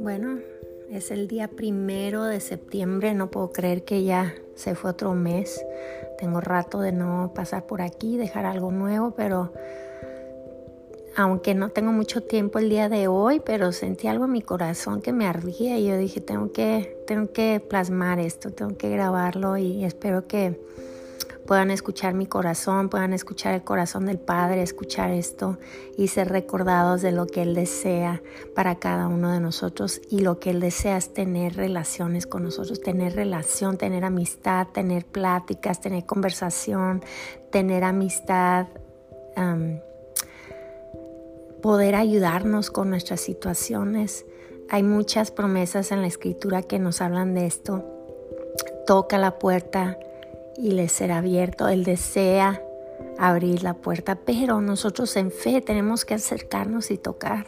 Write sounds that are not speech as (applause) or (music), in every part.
Bueno, es el día primero de septiembre, no puedo creer que ya se fue otro mes. Tengo rato de no pasar por aquí, dejar algo nuevo, pero aunque no tengo mucho tiempo el día de hoy, pero sentí algo en mi corazón que me ardía y yo dije, tengo que, tengo que plasmar esto, tengo que grabarlo y espero que puedan escuchar mi corazón, puedan escuchar el corazón del Padre, escuchar esto y ser recordados de lo que Él desea para cada uno de nosotros y lo que Él desea es tener relaciones con nosotros, tener relación, tener amistad, tener pláticas, tener conversación, tener amistad poder ayudarnos con nuestras situaciones. Hay muchas promesas en la escritura que nos hablan de esto. Toca la puerta y le será abierto. Él desea abrir la puerta, pero nosotros en fe tenemos que acercarnos y tocar.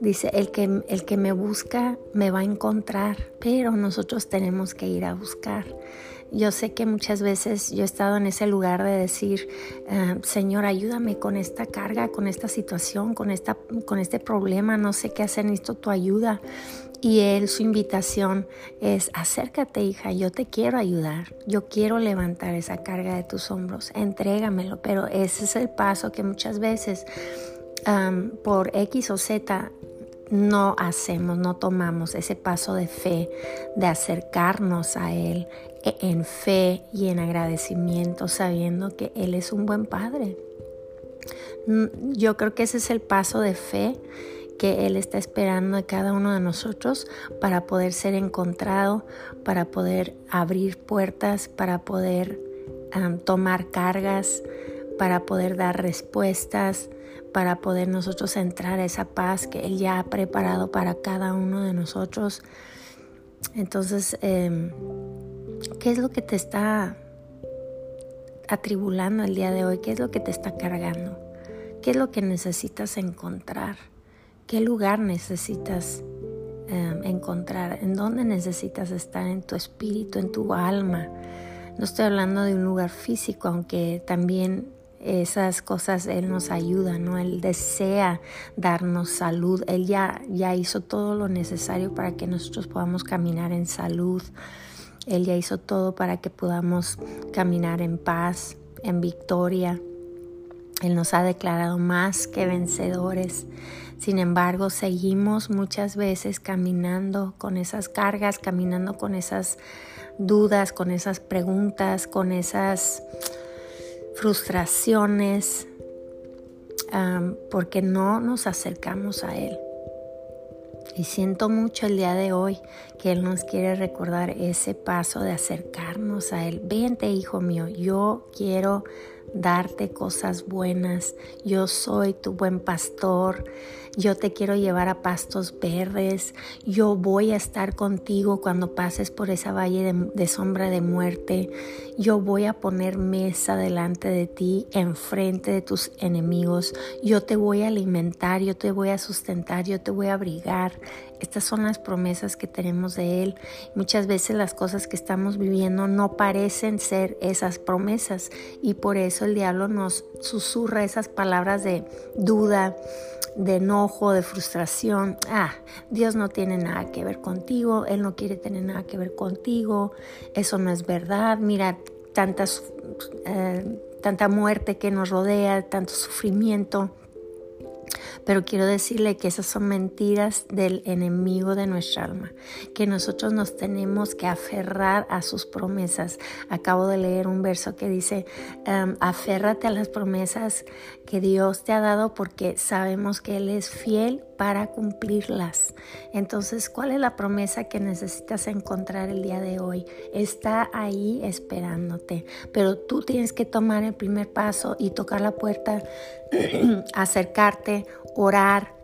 Dice, el que, el que me busca me va a encontrar, pero nosotros tenemos que ir a buscar. Yo sé que muchas veces yo he estado en ese lugar de decir, eh, Señor, ayúdame con esta carga, con esta situación, con, esta, con este problema, no sé qué hacer, necesito tu ayuda. Y Él, su invitación es, acércate hija, yo te quiero ayudar, yo quiero levantar esa carga de tus hombros, entrégamelo, pero ese es el paso que muchas veces por X o Z no hacemos, no tomamos ese paso de fe, de acercarnos a Él e, en fe y en agradecimiento, sabiendo que Él es un buen Padre. Mm, yo creo que ese es el paso de fe que Él está esperando de cada uno de nosotros para poder ser encontrado, para poder abrir puertas, para poder tomar cargas, para poder dar respuestas, para poder nosotros entrar a esa paz que Él ya ha preparado para cada uno de nosotros. Entonces, em, ¿qué es lo que te está atribulando el día de hoy? ¿Qué es lo que te está cargando? ¿Qué es lo que necesitas encontrar? ¿Qué lugar necesitas em, encontrar? ¿En dónde necesitas estar en tu espíritu, en tu alma? No estoy hablando de un lugar físico, aunque también esas cosas Él nos ayuda, ¿no? Él desea darnos salud. Él ya, ya hizo todo lo necesario para que nosotros podamos caminar en salud. Él ya hizo todo para que podamos caminar en paz, en victoria. Él nos ha declarado más que vencedores. Sin embargo, seguimos muchas veces caminando con esas cargas, caminando con esas dudas, con esas preguntas, con esas frustraciones, porque no nos acercamos a Él. Y siento mucho el día de hoy que Él nos quiere recordar ese paso de acercarnos a Él. Vente, hijo mío, yo quiero darte cosas buenas. Yo soy tu buen pastor. Yo te quiero llevar a pastos verdes. Yo voy a estar contigo cuando pases por esa valle de, sombra de muerte. Yo voy a poner mesa delante de ti, enfrente de tus enemigos. Yo te voy a alimentar, yo te voy a sustentar, yo te voy a abrigar. Estas son las promesas que tenemos de Él. Muchas veces las cosas que estamos viviendo no parecen ser esas promesas y por eso el diablo nos susurra esas palabras de duda, de enojo, de frustración. Ah, Dios no tiene nada que ver contigo, Él no quiere tener nada que ver contigo, eso no es verdad. Mira, tantas, eh, tanta muerte que nos rodea, tanto sufrimiento. Pero quiero decirle que esas son mentiras del enemigo de nuestra alma, que nosotros nos tenemos que aferrar a sus promesas. Acabo de leer un verso que dice, um, aférrate a las promesas que Dios te ha dado porque sabemos que Él es fiel para cumplirlas. Entonces, ¿cuál es la promesa que necesitas encontrar el día de hoy? Está ahí esperándote, pero tú tienes que tomar el primer paso y tocar la puerta, (clears throat) acercarte, orar.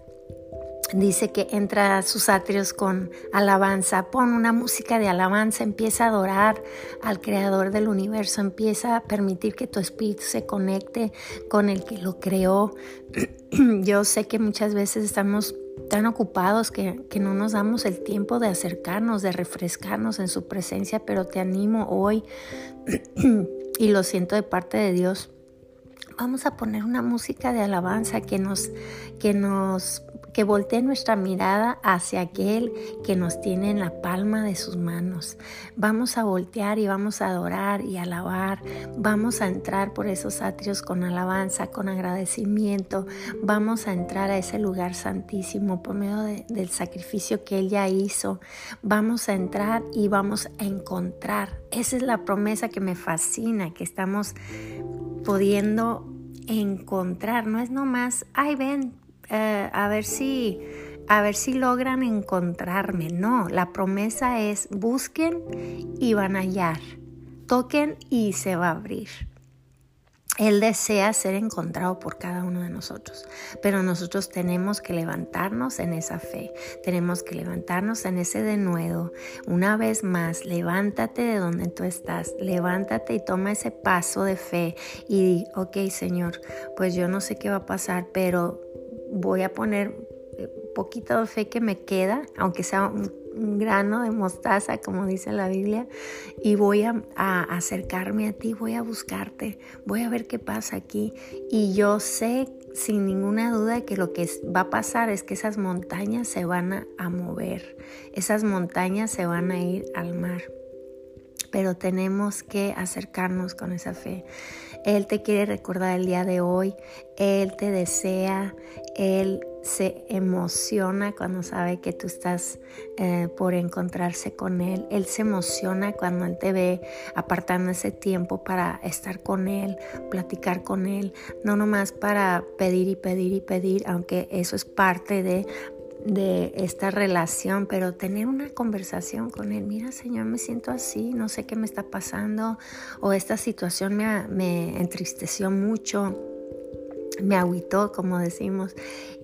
Dice que entra a sus atrios con alabanza, pon una música de alabanza, empieza a adorar al creador del universo, empieza a permitir que tu espíritu se conecte con el que lo creó. (clears throat) Yo sé que muchas veces estamos tan ocupados que, que, no nos damos el tiempo de acercarnos, de refrescarnos en su presencia, pero te animo hoy (clears throat) y lo siento de parte de Dios Vamos a poner una música de alabanza que nos, que nos que voltee nuestra mirada hacia aquel que nos tiene en la palma de sus manos. Vamos a voltear y vamos a adorar y alabar. Vamos a entrar por esos atrios con alabanza, con agradecimiento. Vamos a entrar a ese lugar santísimo por medio del sacrificio que Él ya hizo. Vamos a entrar y vamos a encontrar. Esa es la promesa que me fascina, que estamos pudiendo encontrar. No es nomás, ay, ven, eh, a ver si a ver si logran encontrarme. No, la promesa es busquen y van a hallar. Toquen y se va a abrir. Él desea ser encontrado por cada uno de nosotros, pero nosotros tenemos que levantarnos en esa fe, tenemos que levantarnos en ese denuedo. Una vez más, levántate de donde tú estás, levántate y toma ese paso de fe y di, ok Señor, pues yo no sé qué va a pasar, pero voy a poner eh, poquito de fe que me queda, aunque sea un, grano de mostaza, como dice la Biblia, y voy a, acercarme a ti, voy a buscarte, voy a ver qué pasa aquí. Y yo sé sin ninguna duda que lo que va a pasar es que esas montañas se van a mover, esas montañas se van a ir al mar pero tenemos que acercarnos con esa fe. Él te quiere recordar el día de hoy, Él te desea, Él se emociona cuando sabe que tú estás eh, por encontrarse con Él. Él se emociona cuando Él te ve apartando ese tiempo para estar con Él, platicar con Él, no nomás para pedir y pedir y pedir, aunque eso es parte de, de esta relación, pero tener una conversación con él. Mira, Señor, me siento así, no sé qué me está pasando, o esta situación me, me entristeció mucho, me agüitó, como decimos,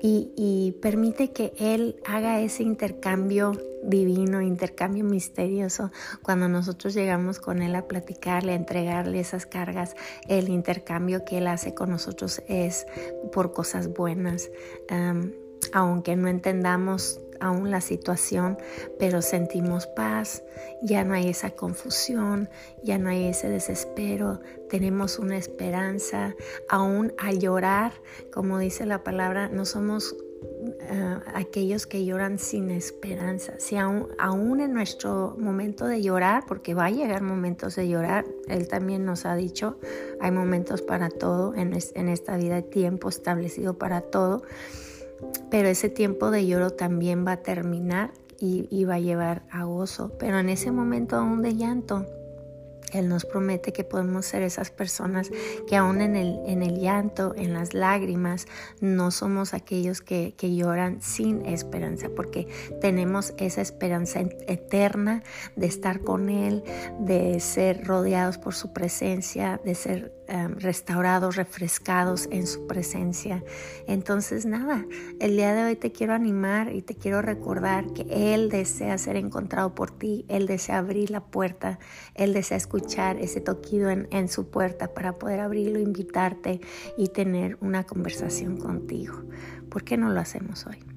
y, y, permite que Él haga ese intercambio divino, intercambio misterioso, cuando nosotros llegamos con Él a platicarle, a entregarle esas cargas, el intercambio que Él hace con nosotros es por cosas buenas aunque no entendamos aún la situación, pero sentimos paz, ya no hay esa confusión, ya no hay ese desespero, tenemos una esperanza, aún al llorar, como dice la palabra, no somos eh, aquellos que lloran sin esperanza. Si aún, en nuestro momento de llorar, porque va a llegar momentos de llorar, Él también nos ha dicho, hay momentos para todo, en, en esta vida hay tiempo establecido para todo pero ese tiempo de lloro también va a terminar y, va a llevar a gozo. Pero en ese momento aún de llanto, él nos promete que podemos ser esas personas que aún en el, llanto, en las lágrimas, no somos aquellos que, que, lloran sin esperanza, porque tenemos esa esperanza eterna de estar con Él, de ser rodeados por su presencia, de ser Em, restaurados, refrescados en su presencia. Entonces, nada, el día de hoy te quiero animar y te quiero recordar que Él desea ser encontrado por ti, Él desea abrir la puerta, Él desea escuchar ese toquido en, en su puerta para poder abrirlo, invitarte y tener una conversación contigo. ¿Por qué no lo hacemos hoy?